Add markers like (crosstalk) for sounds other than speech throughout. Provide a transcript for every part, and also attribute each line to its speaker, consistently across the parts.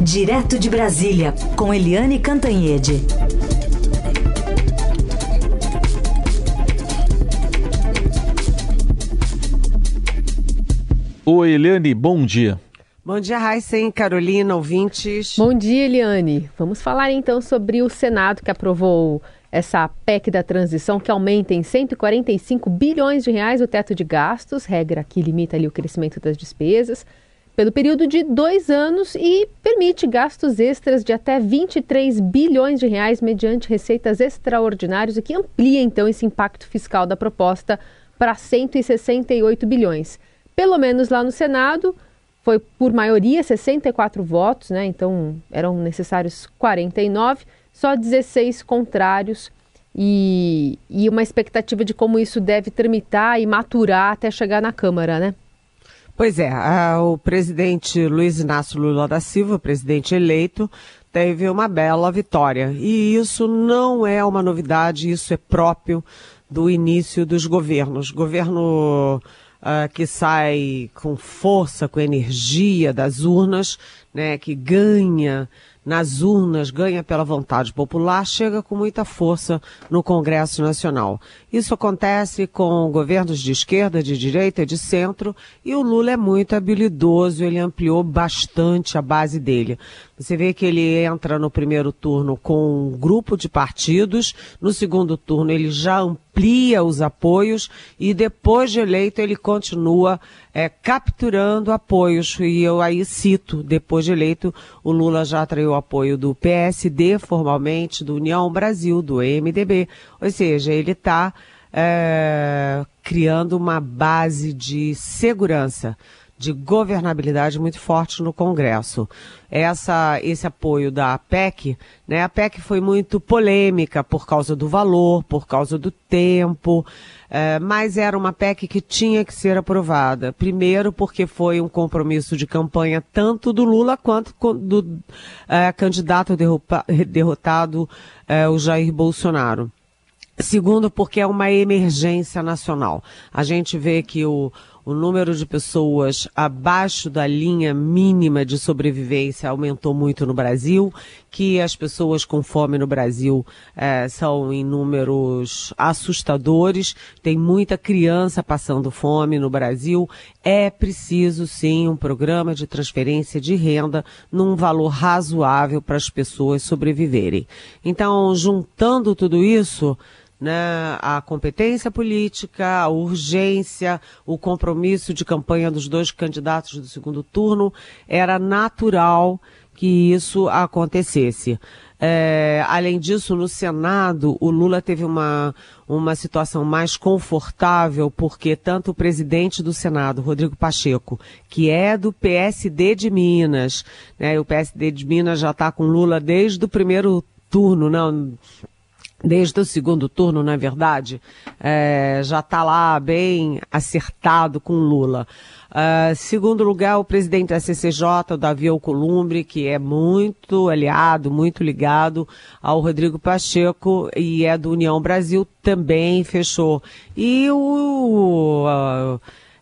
Speaker 1: Direto de Brasília, com Eliane Cantanhede.
Speaker 2: Oi, Eliane, bom dia.
Speaker 3: Bom dia, Heisen, Carolina, ouvintes.
Speaker 4: Bom dia, Eliane. Vamos falar então sobre o Senado que aprovou essa PEC da transição que aumenta em 145 bilhões de reais o teto de gastos, regra que limita ali o crescimento das despesas, pelo período de dois anos e permite gastos extras de até 23 bilhões de reais mediante receitas extraordinárias, o que amplia então esse impacto fiscal da proposta para 168 bilhões. Pelo menos lá no Senado, foi por maioria 64 votos, né? Então eram necessários 49 só 16 contrários e, e uma expectativa de como isso deve tramitar e maturar até chegar na Câmara, né?
Speaker 3: Pois é, a, o presidente Luiz Inácio Lula da Silva, presidente eleito, teve uma bela vitória. E isso não é uma novidade, isso é próprio do início dos governos. Governo uh, que sai com força, com energia das urnas, né, que ganha nas urnas, ganha pela vontade popular, chega com muita força no Congresso Nacional. Isso acontece com governos de esquerda, de direita, de centro, e o Lula é muito habilidoso, ele ampliou bastante a base dele. Você vê que ele entra no primeiro turno com um grupo de partidos, no segundo turno ele já amplia os apoios e depois de eleito ele continua é, capturando apoios. E eu aí cito, depois de eleito, o Lula já atraiu apoio do PSD formalmente, do União Brasil, do MDB. Ou seja, ele está é, criando uma base de segurança de governabilidade muito forte no Congresso. Essa, esse apoio da PEC, né? A PEC foi muito polêmica por causa do valor, por causa do tempo, é, mas era uma PEC que tinha que ser aprovada. Primeiro porque foi um compromisso de campanha tanto do Lula quanto do é, candidato derrotado, é, o Jair Bolsonaro. Segundo, porque é uma emergência nacional. A gente vê que o, o número de pessoas abaixo da linha mínima de sobrevivência aumentou muito no Brasil, que as pessoas com fome no Brasil é, são em números assustadores, tem muita criança passando fome no Brasil. É preciso sim um programa de transferência de renda num valor razoável para as pessoas sobreviverem. Então, juntando tudo isso, né, a competência política, a urgência, o compromisso de campanha dos dois candidatos do segundo turno, era natural que isso acontecesse. É, além disso, no Senado, o Lula teve uma, uma situação mais confortável, porque tanto o presidente do Senado, Rodrigo Pacheco, que é do PSD de Minas, né, o PSD de Minas já está com Lula desde o primeiro turno, não, desde o segundo turno, na verdade, é, já está lá bem acertado com Lula. Uh, segundo lugar, o presidente da CCJ, o Davi Alcolumbre, que é muito aliado, muito ligado ao Rodrigo Pacheco e é do União Brasil, também fechou. E o uh,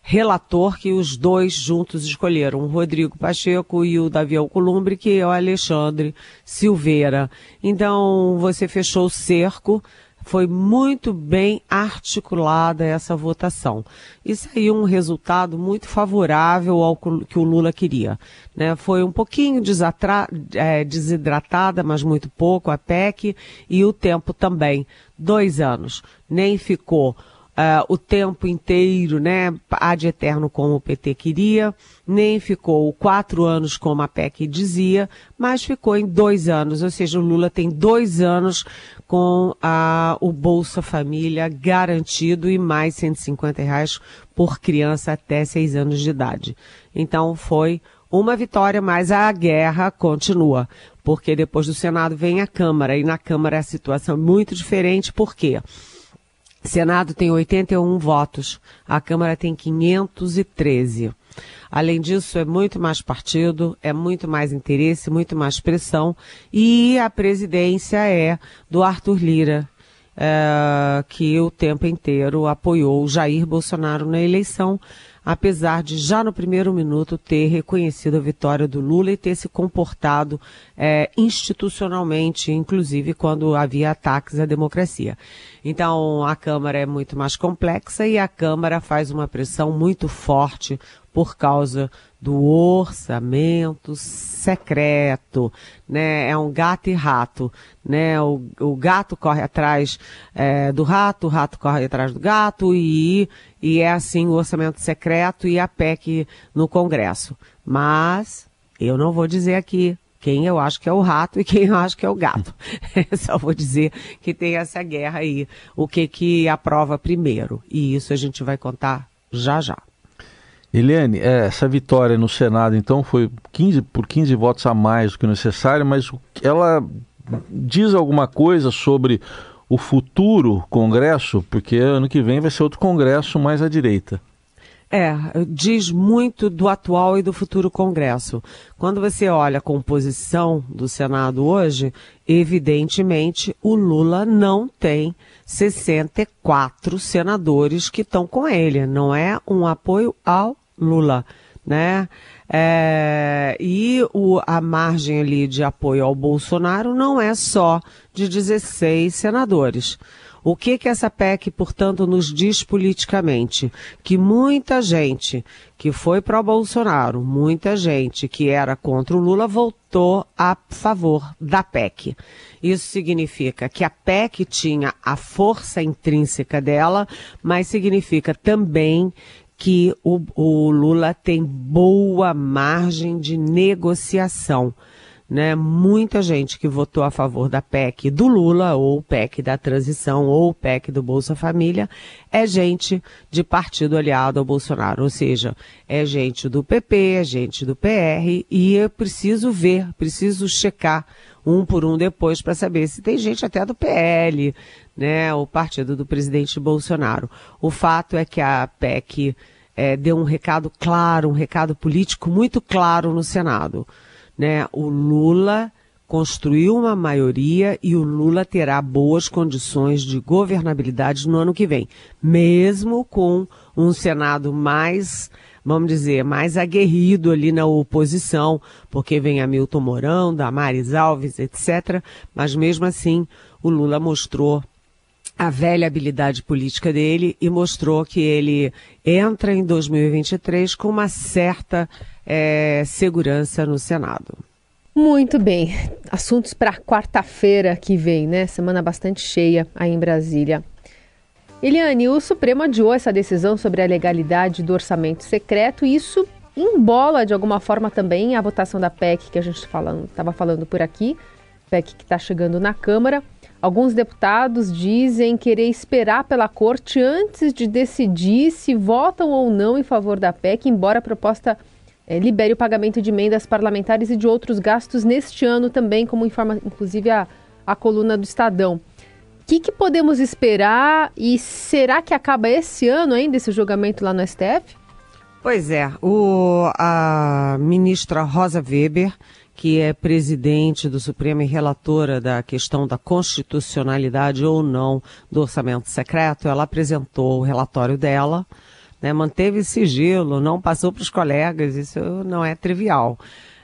Speaker 3: relator que os dois juntos escolheram, o Rodrigo Pacheco e o Davi Alcolumbre, que é o Alexandre Silveira. Então, você fechou o cerco, foi muito bem articulada essa votação. E saiu um resultado muito favorável ao que o Lula queria. Né? Foi um pouquinho é, desidratada, mas muito pouco, a PEC, e o tempo também. Dois anos. Nem ficou uh, o tempo inteiro, né, ad eterno como o PT queria, nem ficou quatro anos como a PEC dizia, mas ficou em dois anos, ou seja, o Lula tem dois anos com a, o Bolsa Família garantido e mais 150 reais por criança até seis anos de idade. Então foi uma vitória, mas a guerra continua, porque depois do Senado vem a Câmara, e na Câmara a situação é muito diferente, por quê? Senado tem 81 votos, a Câmara tem 513. Além disso, é muito mais partido, é muito mais interesse, muito mais pressão, e a presidência é do Arthur Lira. É, que o tempo inteiro apoiou Jair Bolsonaro na eleição, apesar de já no primeiro minuto ter reconhecido a vitória do Lula e ter se comportado é, institucionalmente, inclusive quando havia ataques à democracia. Então a Câmara é muito mais complexa e a Câmara faz uma pressão muito forte por causa do orçamento secreto, né? É um gato e rato, né? O, o gato corre atrás é, do rato, o rato corre atrás do gato e, e é assim o orçamento secreto e a PEC no Congresso. Mas eu não vou dizer aqui quem eu acho que é o rato e quem eu acho que é o gato. (laughs) Só vou dizer que tem essa guerra aí, o que que aprova primeiro. E isso a gente vai contar já já.
Speaker 2: Eliane, é, essa vitória no Senado, então, foi 15, por 15 votos a mais do que necessário, mas ela diz alguma coisa sobre o futuro Congresso? Porque ano que vem vai ser outro Congresso mais à direita.
Speaker 3: É, diz muito do atual e do futuro Congresso. Quando você olha a composição do Senado hoje, evidentemente o Lula não tem 64 senadores que estão com ele. Não é um apoio ao Lula, né? É, e o, a margem ali de apoio ao Bolsonaro não é só de 16 senadores. O que que essa PEC, portanto, nos diz politicamente? Que muita gente que foi para o Bolsonaro, muita gente que era contra o Lula voltou a favor da PEC. Isso significa que a PEC tinha a força intrínseca dela, mas significa também que o, o Lula tem boa margem de negociação né? Muita gente que votou a favor da PEC do Lula, ou PEC da transição, ou PEC do Bolsa Família, é gente de partido aliado ao Bolsonaro, ou seja, é gente do PP, é gente do PR, e eu preciso ver, preciso checar um por um depois para saber se tem gente até do PL, né? O partido do presidente Bolsonaro. O fato é que a PEC é, deu um recado claro, um recado político muito claro no Senado né? O Lula construiu uma maioria e o Lula terá boas condições de governabilidade no ano que vem, mesmo com um Senado mais, vamos dizer, mais aguerrido ali na oposição, porque vem Hamilton Mourão, Damares Alves, etc. Mas mesmo assim, o Lula mostrou a velha habilidade política dele e mostrou que ele entra em 2023 com uma certa é, segurança no Senado.
Speaker 4: Muito bem. Assuntos para quarta-feira que vem, né? Semana bastante cheia aí em Brasília. Eliane, o Supremo adiou essa decisão sobre a legalidade do orçamento secreto e isso embola de alguma forma também a votação da PEC que a gente estava falando, por aqui, PEC que está chegando na Câmara. Alguns deputados dizem querer esperar pela corte antes de decidir se votam ou não em favor da PEC, embora a proposta é, libere o pagamento de emendas parlamentares e de outros gastos neste ano também, como informa inclusive a, a coluna do Estadão. Que, que podemos esperar e será que acaba esse ano ainda esse julgamento lá no STF?
Speaker 3: Pois é, o, a ministra Rosa Weber, que é presidente do Supremo e relatora da questão da constitucionalidade ou não do orçamento secreto, ela apresentou o relatório dela né, manteve sigilo, não passou para os colegas, isso não é trivial.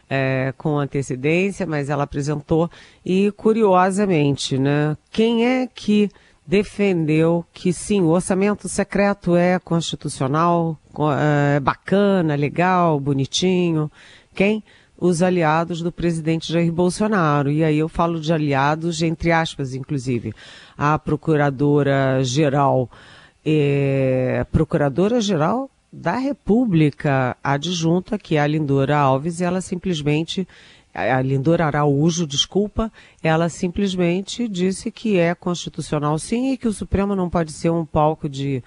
Speaker 3: É, com antecedência, mas ela apresentou e curiosamente, né, quem é que defendeu que sim, o orçamento secreto é constitucional, é bacana, legal, bonitinho? Quem? Os aliados do presidente Jair Bolsonaro. E aí eu falo de aliados, entre aspas, inclusive. A procuradora-geral é, Procuradora-Geral da República adjunta, que é a Lindora Alves, ela simplesmente, a Lindora Araújo, desculpa, ela simplesmente disse que é constitucional sim e que o Supremo não pode ser um palco de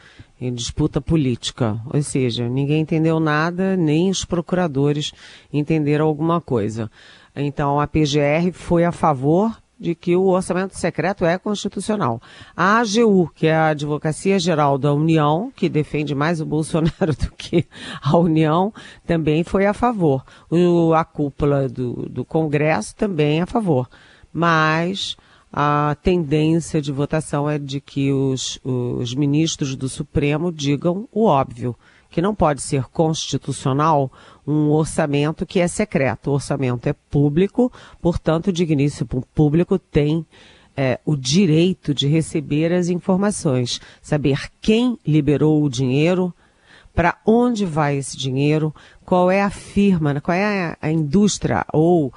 Speaker 3: disputa política. Ou seja, ninguém entendeu nada, nem os procuradores entenderam alguma coisa. Então a PGR foi a favor de que o orçamento secreto é constitucional. A AGU, que é a Advocacia Geral da União, que defende mais o Bolsonaro (laughs) do que a União, também foi a favor. O, a cúpula do, do Congresso também é a favor. Mas a tendência de votação é de que os, os ministros do Supremo digam o óbvio, que não pode ser constitucional um orçamento que é secreto. O orçamento é público, portanto, o digníssimo público tem é, o direito de receber as informações, saber quem liberou o dinheiro, para onde vai esse dinheiro, qual é a firma, qual é a, indústria? Ou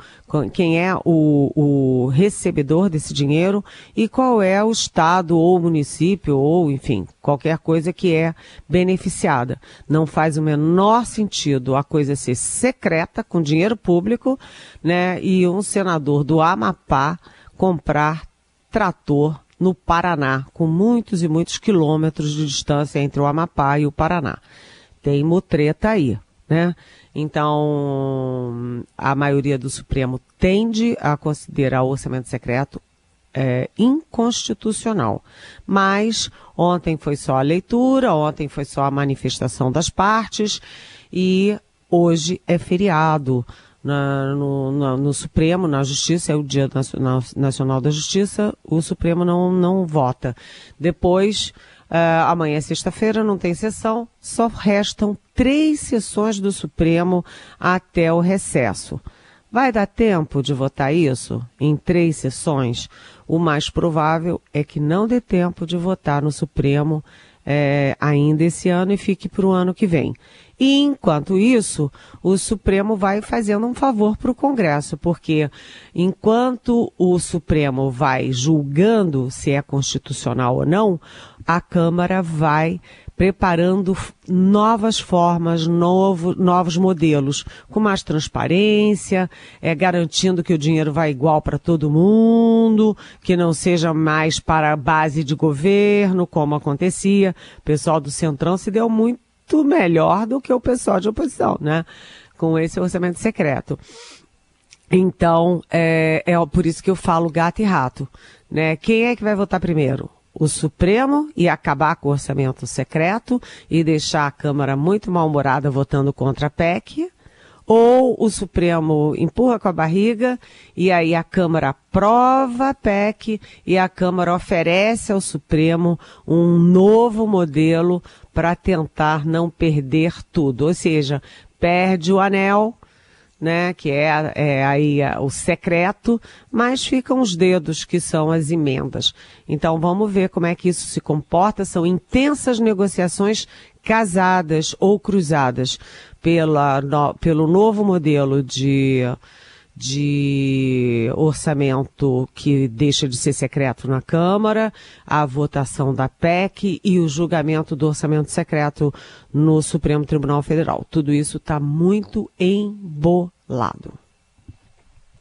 Speaker 3: quem é o, o, recebedor desse dinheiro? E qual é o estado ou município ou, enfim, qualquer coisa que é beneficiada. Não faz o menor sentido a coisa ser secreta, com dinheiro público, né, e um senador do Amapá comprar trator no Paraná, com muitos e muitos quilômetros de distância entre o Amapá e o Paraná tem mutreta aí, né? Então, a maioria do Supremo tende a considerar o orçamento secreto é, inconstitucional. Mas ontem foi só a leitura, ontem foi só a manifestação das partes e hoje é feriado. Na, no, na, no, Supremo, na Justiça, é o Dia Nacional da Justiça, o Supremo não, não vota. Depois, Uh, amanhã é sexta-feira, não tem sessão, só restam três sessões do Supremo até o recesso. Vai dar tempo de votar isso em três sessões? O mais provável é que não dê tempo de votar no Supremo é, ainda esse ano e fique para o ano que vem. E enquanto isso, o Supremo vai fazendo um favor para o Congresso, porque enquanto o Supremo vai julgando se é constitucional ou não, a Câmara vai preparando novas formas, novo, novos modelos, com mais transparência, é, garantindo que o dinheiro vai igual para todo mundo, que não seja mais para a base de governo, como acontecia. O pessoal do Centrão se deu muito melhor do que o pessoal de oposição, né? Com esse orçamento secreto. Então, é, é por isso que eu falo gato e rato, né? Quem é que vai votar primeiro? o Supremo e acabar com o orçamento secreto e deixar a Câmara muito mal-humorada votando contra a PEC, ou o Supremo empurra com a barriga e aí a Câmara aprova a PEC e a Câmara oferece ao Supremo um novo modelo para tentar não perder tudo. Ou seja, perde o anel, né, que é, é aí é, o secreto, mas ficam os dedos que são as emendas. Então vamos ver como é que isso se comporta. São intensas negociações casadas ou cruzadas pela, no, pelo novo modelo de de orçamento que deixa de ser secreto na Câmara, a votação da PEC e o julgamento do orçamento secreto no Supremo Tribunal Federal. Tudo isso está muito embolado.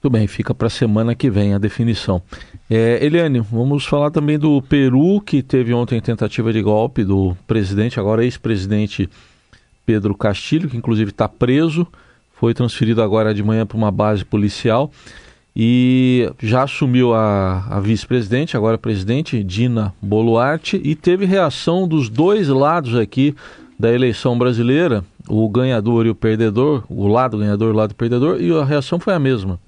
Speaker 2: Tudo bem, fica para a semana que vem a definição. É, Eliane, vamos falar também do Peru, que teve ontem tentativa de golpe do presidente, agora ex-presidente Pedro Castilho, que inclusive está preso foi transferido agora de manhã para uma base policial e já assumiu a, a vice-presidente, agora presidente, Dina Boluarte, e teve reação dos dois lados aqui da eleição brasileira, o ganhador e o perdedor, o lado ganhador e o lado perdedor, e a reação foi a mesma.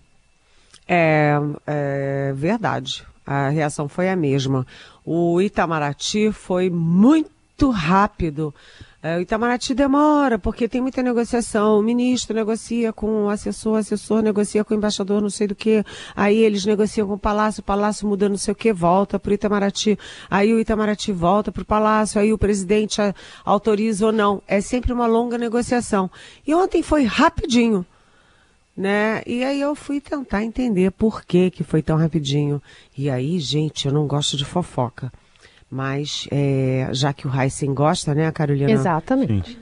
Speaker 3: É, é verdade, a reação foi a mesma. O Itamaraty foi muito rápido o Itamaraty demora, porque tem muita negociação. O ministro negocia com o assessor, o assessor negocia com o embaixador, não sei do que. Aí eles negociam com o palácio, o palácio muda não sei o que, volta para o Itamaraty. Aí o Itamaraty volta para o palácio, aí o presidente autoriza ou não. É sempre uma longa negociação. E ontem foi rapidinho. Né? E aí eu fui tentar entender por que que foi tão rapidinho. E aí, gente, eu não gosto de fofoca. Mas, é, já que o Heisen gosta, né, Carolina?
Speaker 4: Exatamente.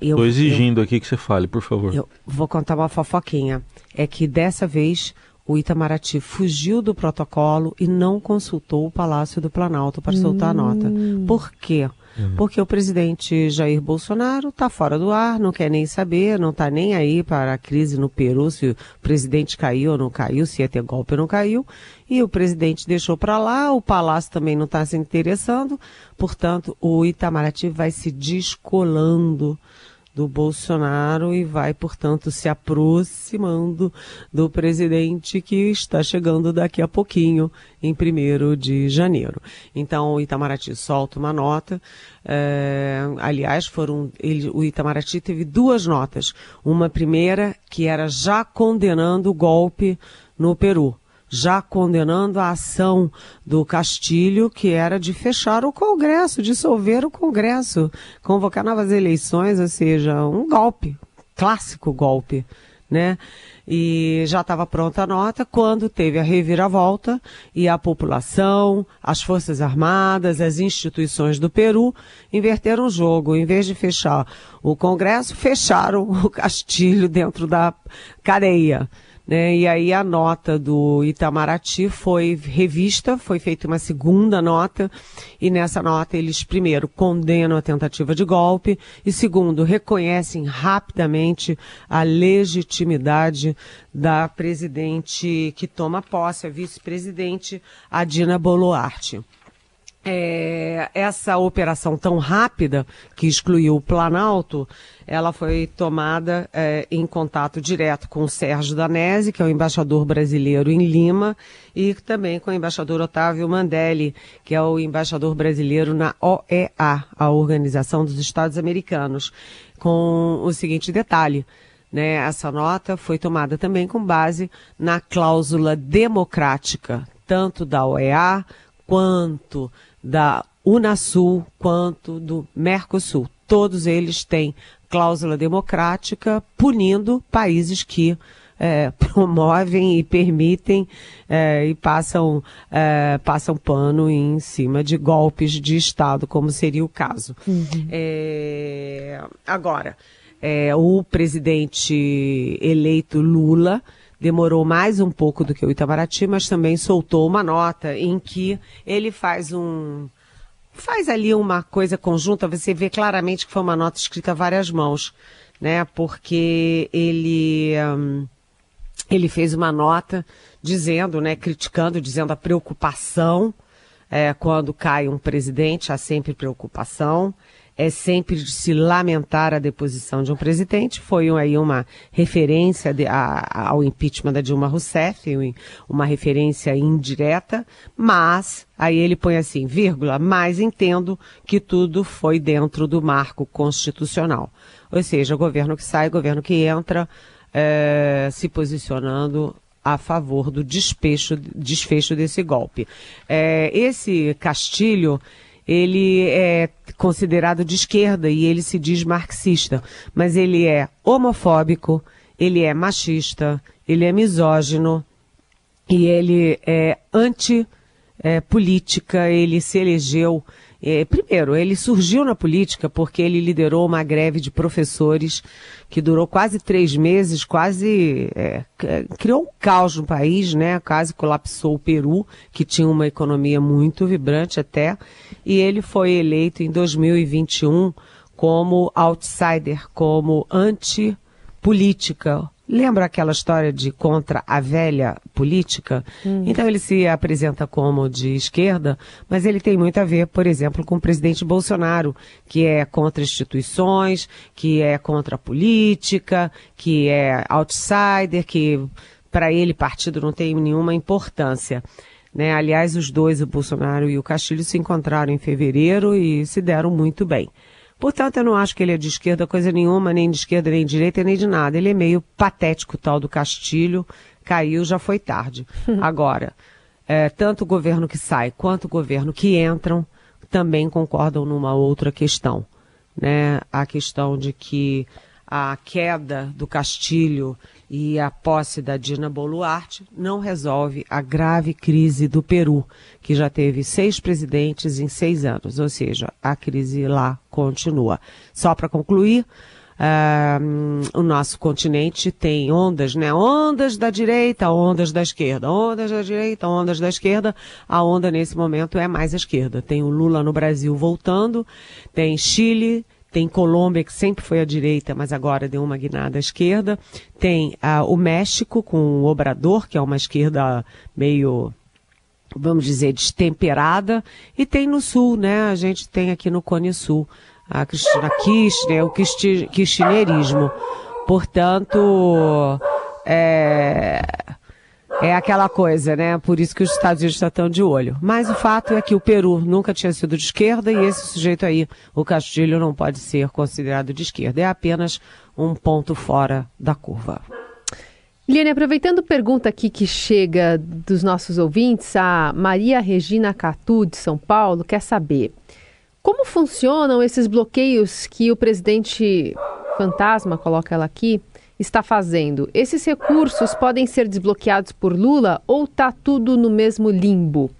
Speaker 2: Estou é, exigindo eu, aqui que você fale, por favor.
Speaker 3: Eu vou contar uma fofoquinha. É que dessa vez o Itamaraty fugiu do protocolo e não consultou o Palácio do Planalto para soltar hum. a nota. Hum. Por quê? Uhum. Porque o presidente Jair Bolsonaro está fora do ar, não quer nem saber, não está nem aí para a crise no Peru, se o presidente caiu ou não caiu, se ia ter golpe ou não caiu. E o presidente deixou para lá, o palácio também não está se interessando, portanto, o Itamaraty vai se descolando do Bolsonaro e vai, portanto, se aproximando do presidente que está chegando daqui a pouquinho, em 1 de janeiro. Então, o Itamaraty solta uma nota. É, aliás, foram ele, o Itamaraty teve duas notas. Uma primeira que era já condenando o golpe no Peru já condenando a ação do Castilho, que era de fechar o Congresso, dissolver o Congresso, convocar novas eleições, ou seja, um golpe, clássico golpe, né? E já estava pronta a nota quando teve a reviravolta e a população, as Forças Armadas, as instituições do Peru inverteram o jogo. Em vez de fechar o Congresso, fecharam o Castilho dentro da cadeia. Né? E aí a nota do Itamaraty foi revista, foi feita uma segunda nota, e nessa nota eles, primeiro, condenam a tentativa de golpe, e segundo, reconhecem rapidamente a legitimidade da presidente que toma posse, a vice-presidente, Adina Boluarte é, essa operação tão rápida que excluiu o Planalto, ela foi tomada é, em contato direto com o Sérgio Danese, que é o embaixador brasileiro em Lima, e também com o embaixador Otávio Mandelli, que é o embaixador brasileiro na OEA, a Organização dos Estados Americanos, com o seguinte detalhe. Né, essa nota foi tomada também com base na cláusula democrática, tanto da OEA quanto da Unasul quanto do Mercosul. Todos eles têm cláusula democrática punindo países que é, (laughs) promovem e permitem é, e passam, é, passam pano em cima de golpes de Estado, como seria o caso. Uhum. É, agora, é, o presidente eleito Lula demorou mais um pouco do que o Itamaraty, mas também soltou uma nota em que ele faz um faz ali uma coisa conjunta, você vê claramente que foi uma nota escrita a várias mãos, né? Porque ele um, ele fez uma nota dizendo, né, criticando, dizendo a preocupação é, quando cai um presidente, há sempre preocupação é sempre de se lamentar a deposição de um presidente. Foi aí uma referência de, a, ao impeachment da Dilma Rousseff, uma referência indireta, mas aí ele põe assim, vírgula, mas entendo que tudo foi dentro do marco constitucional. Ou seja, governo que sai, governo que entra, é, se posicionando a favor do despecho, desfecho desse golpe. É, esse Castilho ele é considerado de esquerda e ele se diz marxista, mas ele é homofóbico, ele é machista, ele é misógino e ele é anti-política, é, ele se elegeu é, primeiro, ele surgiu na política porque ele liderou uma greve de professores que durou quase três meses, quase é, criou um caos no país, né? Quase colapsou o Peru, que tinha uma economia muito vibrante até, e ele foi eleito em 2021 como outsider, como anti-política, Lembra aquela história de contra a velha política? Hum. Então ele se apresenta como de esquerda, mas ele tem muito a ver, por exemplo, com o presidente Bolsonaro, que é contra instituições, que é contra a política, que é outsider, que para ele partido não tem nenhuma importância. Né? Aliás, os dois, o Bolsonaro e o Castilho, se encontraram em fevereiro e se deram muito bem. Portanto, eu não acho que ele é de esquerda coisa nenhuma, nem de esquerda, nem de direita, nem de nada. Ele é meio patético, tal do Castilho. Caiu, já foi tarde. (laughs) Agora, é, tanto o governo que sai quanto o governo que entram também concordam numa outra questão. Né? A questão de que a queda do Castilho e a posse da Dina Boluarte não resolve a grave crise do Peru, que já teve seis presidentes em seis anos, ou seja, a crise lá continua. Só para concluir, uh, o nosso continente tem ondas, né? Ondas da direita, ondas da esquerda, ondas da direita, ondas da esquerda. A onda nesse momento é mais a esquerda. Tem o Lula no Brasil voltando, tem Chile, tem Colômbia, que sempre foi à direita, mas agora deu uma guinada à esquerda. Tem ah, o México, com o Obrador, que é uma esquerda meio, vamos dizer, destemperada. E tem no Sul, né? A gente tem aqui no Cone Sul a Cristina Kirchner, o kirchnerismo. Portanto, é, é aquela coisa, né? Por isso que os Estados Unidos estão de olho. Mas o fato é que o Peru nunca tinha sido de esquerda e esse sujeito aí, o Castilho, não pode ser considerado de esquerda. É apenas um ponto fora da curva.
Speaker 4: Liane, aproveitando pergunta aqui que chega dos nossos ouvintes, a Maria Regina Catu, de São Paulo, quer saber como funcionam esses bloqueios que o presidente fantasma, coloca ela aqui, está fazendo. Esses recursos podem ser desbloqueados por Lula ou está tudo no mesmo limbo?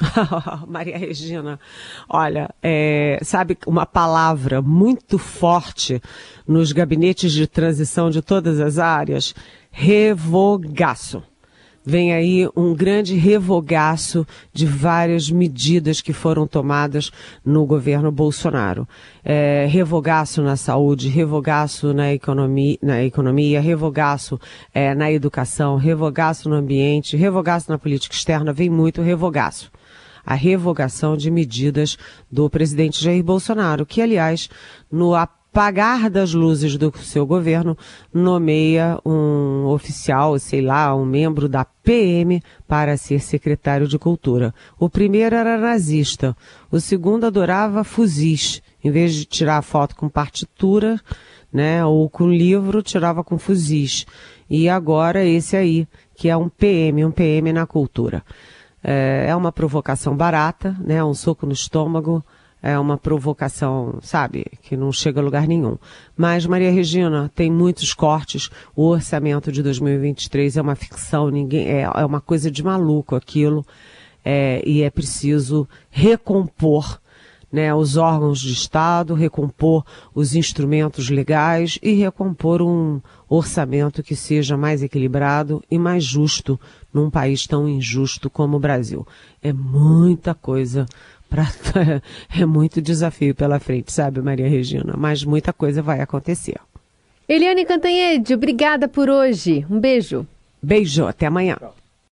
Speaker 4: (laughs)
Speaker 3: Maria Regina, olha, é, sabe uma palavra muito forte nos gabinetes de transição de todas as áreas? Revogaço vem aí um grande revogaço de várias medidas que foram tomadas no governo Bolsonaro. É, revogaço na saúde, revogaço na economia, na economia revogaço é, na educação, revogaço no ambiente, revogaço na política externa, vem muito revogaço a revogação de medidas do presidente Jair Bolsonaro, que, aliás, no pagar das luzes do seu governo, nomeia um oficial, sei lá, um membro da PM para ser secretário de Cultura. O primeiro era nazista, o segundo adorava fuzis. Em vez de tirar foto com partitura, né, ou com livro, tirava com fuzis. E agora esse aí, que é um PM, um PM na cultura. É, é uma provocação barata, né, um soco no estômago, é uma provocação, sabe, que não chega a lugar nenhum. Mas, Maria Regina, tem muitos cortes. O orçamento de 2023 é uma ficção, ninguém é, é uma coisa de maluco aquilo. É, e é preciso recompor né, os órgãos de Estado, recompor os instrumentos legais e recompor um orçamento que seja mais equilibrado e mais justo num país tão injusto como o Brasil. É muita coisa Pra, é muito desafio pela frente, sabe, Maria Regina? Mas muita coisa vai acontecer.
Speaker 4: Eliane Cantanhede, obrigada por hoje. Um beijo.
Speaker 3: Beijo, até amanhã.